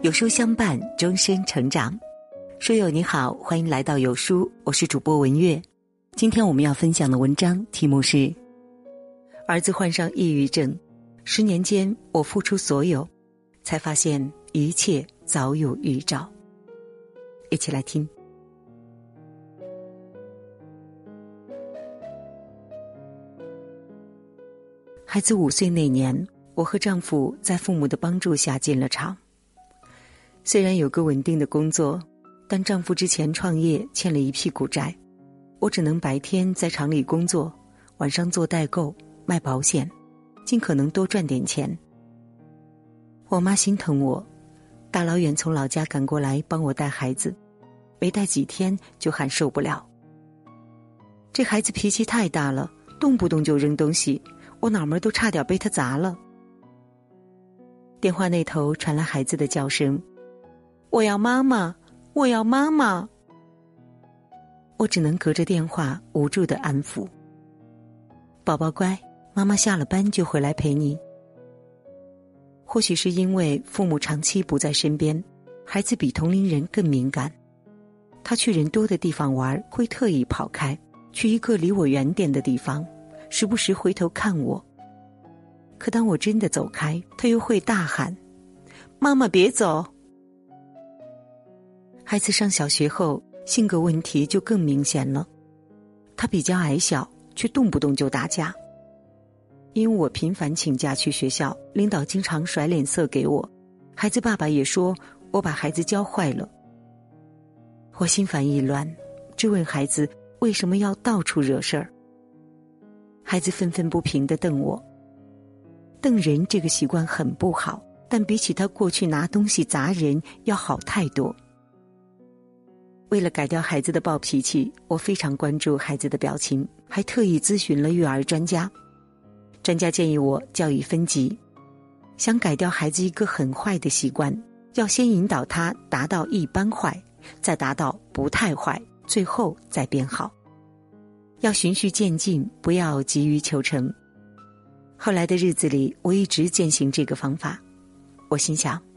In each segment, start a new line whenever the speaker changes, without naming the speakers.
有书相伴，终身成长。书友你好，欢迎来到有书，我是主播文月。今天我们要分享的文章题目是：儿子患上抑郁症，十年间我付出所有，才发现一切早有预兆。一起来听。孩子五岁那年，我和丈夫在父母的帮助下进了厂。虽然有个稳定的工作，但丈夫之前创业欠了一屁股债，我只能白天在厂里工作，晚上做代购卖保险，尽可能多赚点钱。我妈心疼我，大老远从老家赶过来帮我带孩子，没带几天就喊受不了。这孩子脾气太大了，动不动就扔东西，我脑门都差点被他砸了。电话那头传来孩子的叫声。我要妈妈，我要妈妈。我只能隔着电话无助的安抚。宝宝乖，妈妈下了班就回来陪你。或许是因为父母长期不在身边，孩子比同龄人更敏感。他去人多的地方玩，会特意跑开，去一个离我远点的地方，时不时回头看我。可当我真的走开，他又会大喊：“妈妈别走！”孩子上小学后，性格问题就更明显了。他比较矮小，却动不动就打架。因为我频繁请假去学校，领导经常甩脸色给我，孩子爸爸也说我把孩子教坏了。我心烦意乱，质问孩子为什么要到处惹事儿。孩子愤愤不平的瞪我。瞪人这个习惯很不好，但比起他过去拿东西砸人要好太多。为了改掉孩子的暴脾气，我非常关注孩子的表情，还特意咨询了育儿专家。专家建议我教育分级，想改掉孩子一个很坏的习惯，要先引导他达到一般坏，再达到不太坏，最后再变好。要循序渐进，不要急于求成。后来的日子里，我一直践行这个方法。我心想。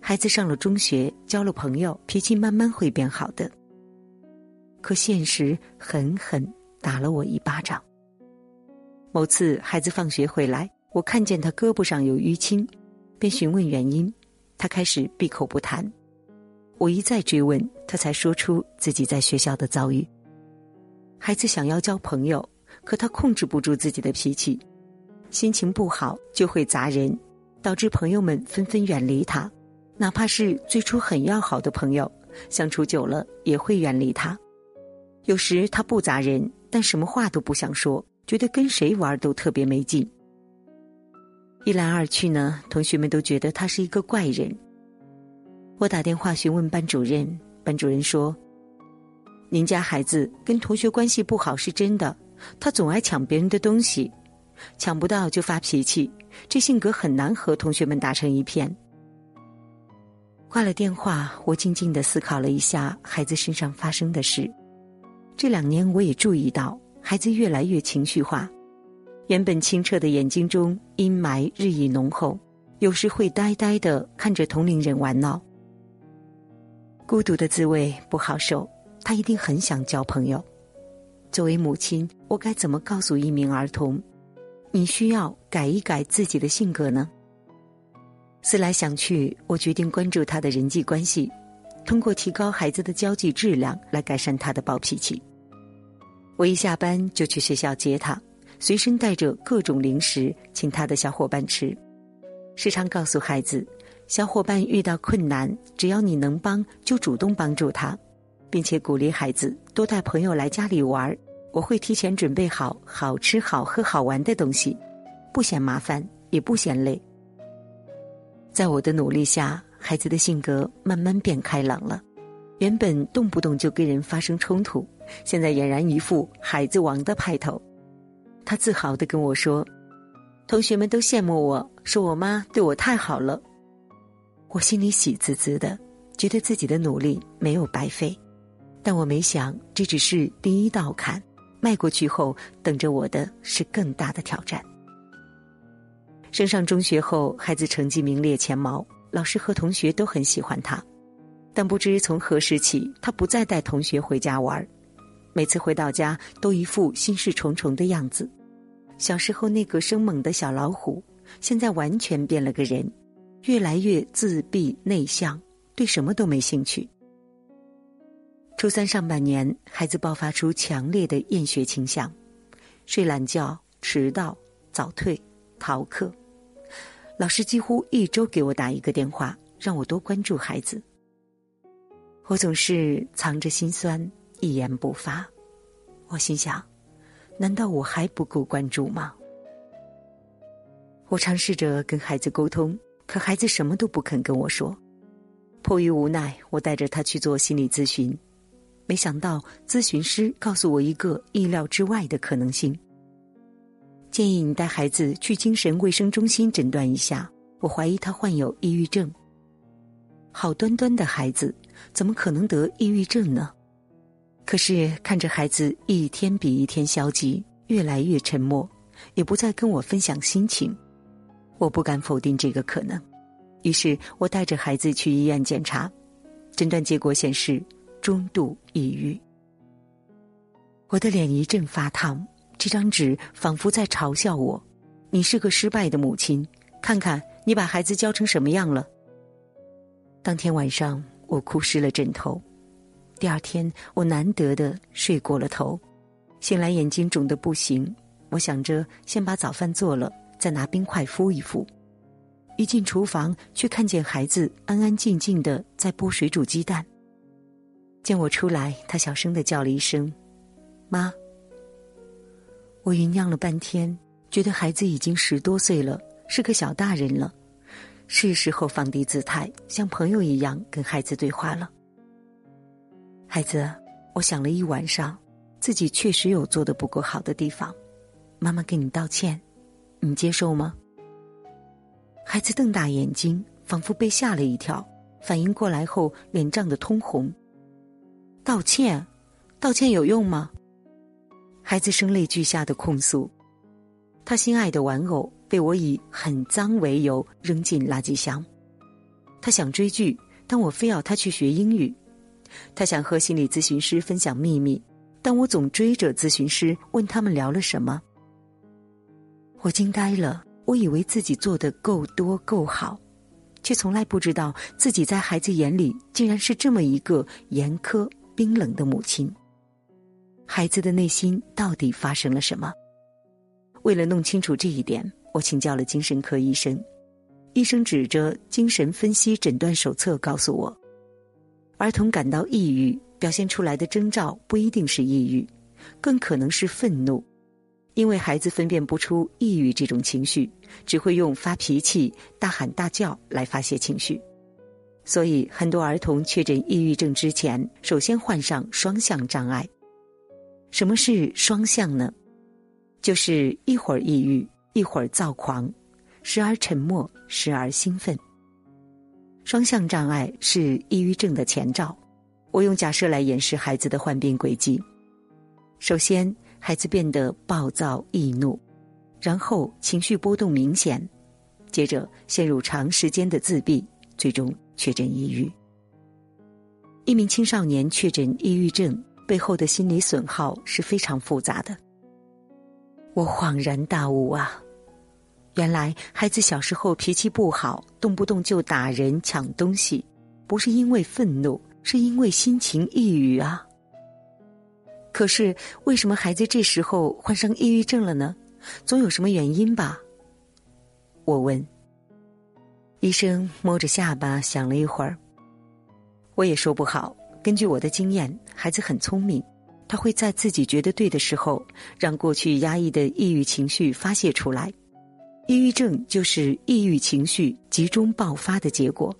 孩子上了中学，交了朋友，脾气慢慢会变好的。可现实狠狠打了我一巴掌。某次孩子放学回来，我看见他胳膊上有淤青，便询问原因，他开始闭口不谈。我一再追问，他才说出自己在学校的遭遇。孩子想要交朋友，可他控制不住自己的脾气，心情不好就会砸人，导致朋友们纷纷远离他。哪怕是最初很要好的朋友，相处久了也会远离他。有时他不砸人，但什么话都不想说，觉得跟谁玩都特别没劲。一来二去呢，同学们都觉得他是一个怪人。我打电话询问班主任，班主任说：“您家孩子跟同学关系不好是真的，他总爱抢别人的东西，抢不到就发脾气，这性格很难和同学们打成一片。”挂了电话，我静静的思考了一下孩子身上发生的事。这两年，我也注意到孩子越来越情绪化，原本清澈的眼睛中阴霾日益浓厚，有时会呆呆的看着同龄人玩闹。孤独的滋味不好受，他一定很想交朋友。作为母亲，我该怎么告诉一名儿童，你需要改一改自己的性格呢？思来想去，我决定关注他的人际关系，通过提高孩子的交际质量来改善他的暴脾气。我一下班就去学校接他，随身带着各种零食，请他的小伙伴吃。时常告诉孩子，小伙伴遇到困难，只要你能帮，就主动帮助他，并且鼓励孩子多带朋友来家里玩。我会提前准备好好吃、好喝、好玩的东西，不嫌麻烦，也不嫌累。在我的努力下，孩子的性格慢慢变开朗了。原本动不动就跟人发生冲突，现在俨然一副孩子王的派头。他自豪的跟我说：“同学们都羡慕我，说我妈对我太好了。”我心里喜滋滋的，觉得自己的努力没有白费。但我没想，这只是第一道坎，迈过去后，等着我的是更大的挑战。升上中学后，孩子成绩名列前茅，老师和同学都很喜欢他，但不知从何时起，他不再带同学回家玩每次回到家都一副心事重重的样子。小时候那个生猛的小老虎，现在完全变了个人，越来越自闭内向，对什么都没兴趣。初三上半年，孩子爆发出强烈的厌学倾向，睡懒觉、迟到、早退、逃课。老师几乎一周给我打一个电话，让我多关注孩子。我总是藏着心酸，一言不发。我心想，难道我还不够关注吗？我尝试着跟孩子沟通，可孩子什么都不肯跟我说。迫于无奈，我带着他去做心理咨询。没想到咨询师告诉我一个意料之外的可能性，建议你带孩子去精神卫生中心诊断一下。我怀疑他患有抑郁症。好端端的孩子，怎么可能得抑郁症呢？可是看着孩子一天比一天消极，越来越沉默，也不再跟我分享心情，我不敢否定这个可能。于是我带着孩子去医院检查，诊断结果显示。中度抑郁，我的脸一阵发烫，这张纸仿佛在嘲笑我：“你是个失败的母亲，看看你把孩子教成什么样了。”当天晚上，我哭湿了枕头。第二天，我难得的睡过了头，醒来眼睛肿得不行。我想着先把早饭做了，再拿冰块敷一敷。一进厨房，却看见孩子安安静静的在剥水煮鸡蛋。见我出来，他小声的叫了一声“妈”。我酝酿了半天，觉得孩子已经十多岁了，是个小大人了，是时候放低姿态，像朋友一样跟孩子对话了。孩子，我想了一晚上，自己确实有做的不够好的地方，妈妈跟你道歉，你接受吗？孩子瞪大眼睛，仿佛被吓了一跳，反应过来后，脸涨得通红。道歉，道歉有用吗？孩子声泪俱下的控诉，他心爱的玩偶被我以很脏为由扔进垃圾箱。他想追剧，但我非要他去学英语。他想和心理咨询师分享秘密，但我总追着咨询师问他们聊了什么。我惊呆了，我以为自己做的够多够好，却从来不知道自己在孩子眼里竟然是这么一个严苛。冰冷的母亲，孩子的内心到底发生了什么？为了弄清楚这一点，我请教了精神科医生。医生指着《精神分析诊断手册》告诉我，儿童感到抑郁表现出来的征兆不一定是抑郁，更可能是愤怒，因为孩子分辨不出抑郁这种情绪，只会用发脾气、大喊大叫来发泄情绪。所以，很多儿童确诊抑郁症之前，首先患上双向障碍。什么是双向呢？就是一会儿抑郁，一会儿躁狂，时而沉默，时而兴奋。双向障碍是抑郁症的前兆。我用假设来演示孩子的患病轨迹：首先，孩子变得暴躁易怒，然后情绪波动明显，接着陷入长时间的自闭，最终。确诊抑郁，一名青少年确诊抑郁症背后的心理损耗是非常复杂的。我恍然大悟啊，原来孩子小时候脾气不好，动不动就打人、抢东西，不是因为愤怒，是因为心情抑郁啊。可是为什么孩子这时候患上抑郁症了呢？总有什么原因吧？我问。医生摸着下巴想了一会儿，我也说不好。根据我的经验，孩子很聪明，他会在自己觉得对的时候，让过去压抑的抑郁情绪发泄出来。抑郁症就是抑郁情绪集中爆发的结果。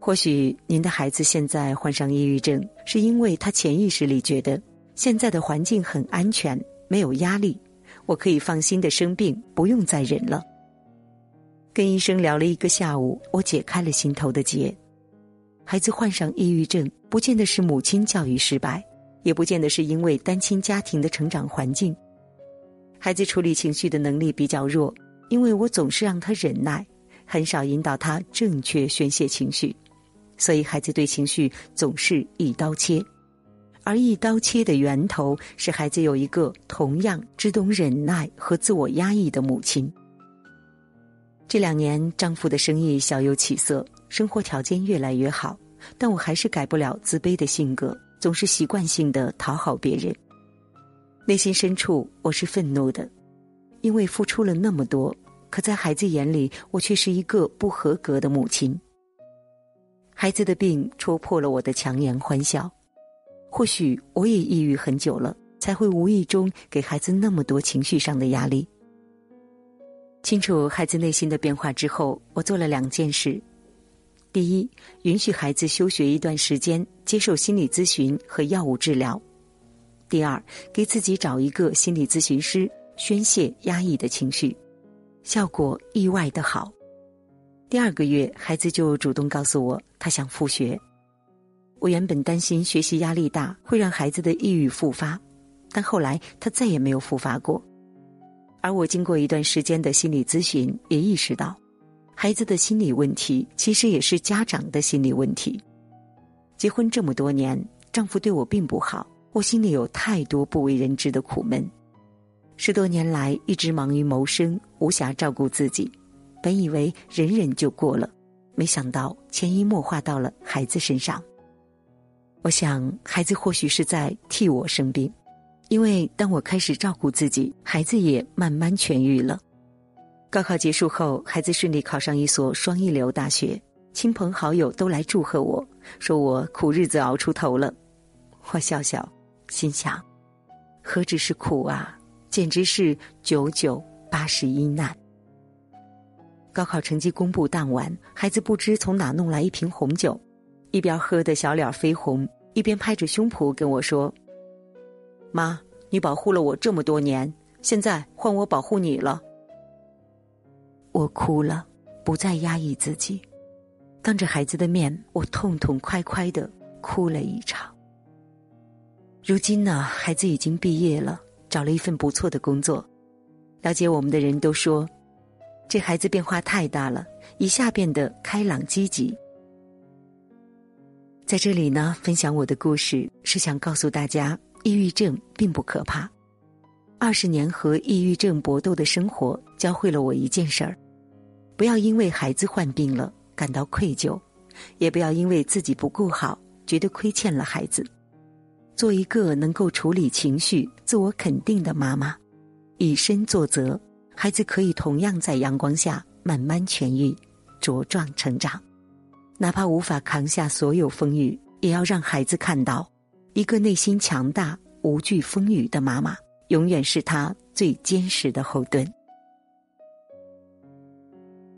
或许您的孩子现在患上抑郁症，是因为他潜意识里觉得现在的环境很安全，没有压力，我可以放心的生病，不用再忍了。跟医生聊了一个下午，我解开了心头的结。孩子患上抑郁症，不见得是母亲教育失败，也不见得是因为单亲家庭的成长环境。孩子处理情绪的能力比较弱，因为我总是让他忍耐，很少引导他正确宣泄情绪，所以孩子对情绪总是一刀切。而一刀切的源头是孩子有一个同样只懂忍耐和自我压抑的母亲。这两年，丈夫的生意小有起色，生活条件越来越好，但我还是改不了自卑的性格，总是习惯性的讨好别人。内心深处，我是愤怒的，因为付出了那么多，可在孩子眼里，我却是一个不合格的母亲。孩子的病戳破了我的强颜欢笑。或许我也抑郁很久了，才会无意中给孩子那么多情绪上的压力。清楚孩子内心的变化之后，我做了两件事：第一，允许孩子休学一段时间，接受心理咨询和药物治疗；第二，给自己找一个心理咨询师，宣泄压抑的情绪，效果意外的好。第二个月，孩子就主动告诉我，他想复学。我原本担心学习压力大会让孩子的抑郁复发，但后来他再也没有复发过。而我经过一段时间的心理咨询，也意识到，孩子的心理问题其实也是家长的心理问题。结婚这么多年，丈夫对我并不好，我心里有太多不为人知的苦闷。十多年来一直忙于谋生，无暇照顾自己，本以为忍忍就过了，没想到潜移默化到了孩子身上。我想，孩子或许是在替我生病，因为当我开始照顾自己，孩子也慢慢痊愈了。高考结束后，孩子顺利考上一所双一流大学，亲朋好友都来祝贺我，说我苦日子熬出头了。我笑笑，心想，何止是苦啊，简直是九九八十一难。高考成绩公布当晚，孩子不知从哪弄来一瓶红酒。一边喝得小脸绯红，一边拍着胸脯跟我说：“妈，你保护了我这么多年，现在换我保护你了。”我哭了，不再压抑自己，当着孩子的面，我痛痛快快的哭了一场。如今呢，孩子已经毕业了，找了一份不错的工作。了解我们的人都说，这孩子变化太大了，一下变得开朗积极。在这里呢，分享我的故事是想告诉大家，抑郁症并不可怕。二十年和抑郁症搏斗的生活，教会了我一件事儿：不要因为孩子患病了感到愧疚，也不要因为自己不够好觉得亏欠了孩子。做一个能够处理情绪、自我肯定的妈妈，以身作则，孩子可以同样在阳光下慢慢痊愈、茁壮成长。哪怕无法扛下所有风雨，也要让孩子看到，一个内心强大、无惧风雨的妈妈，永远是他最坚实的后盾。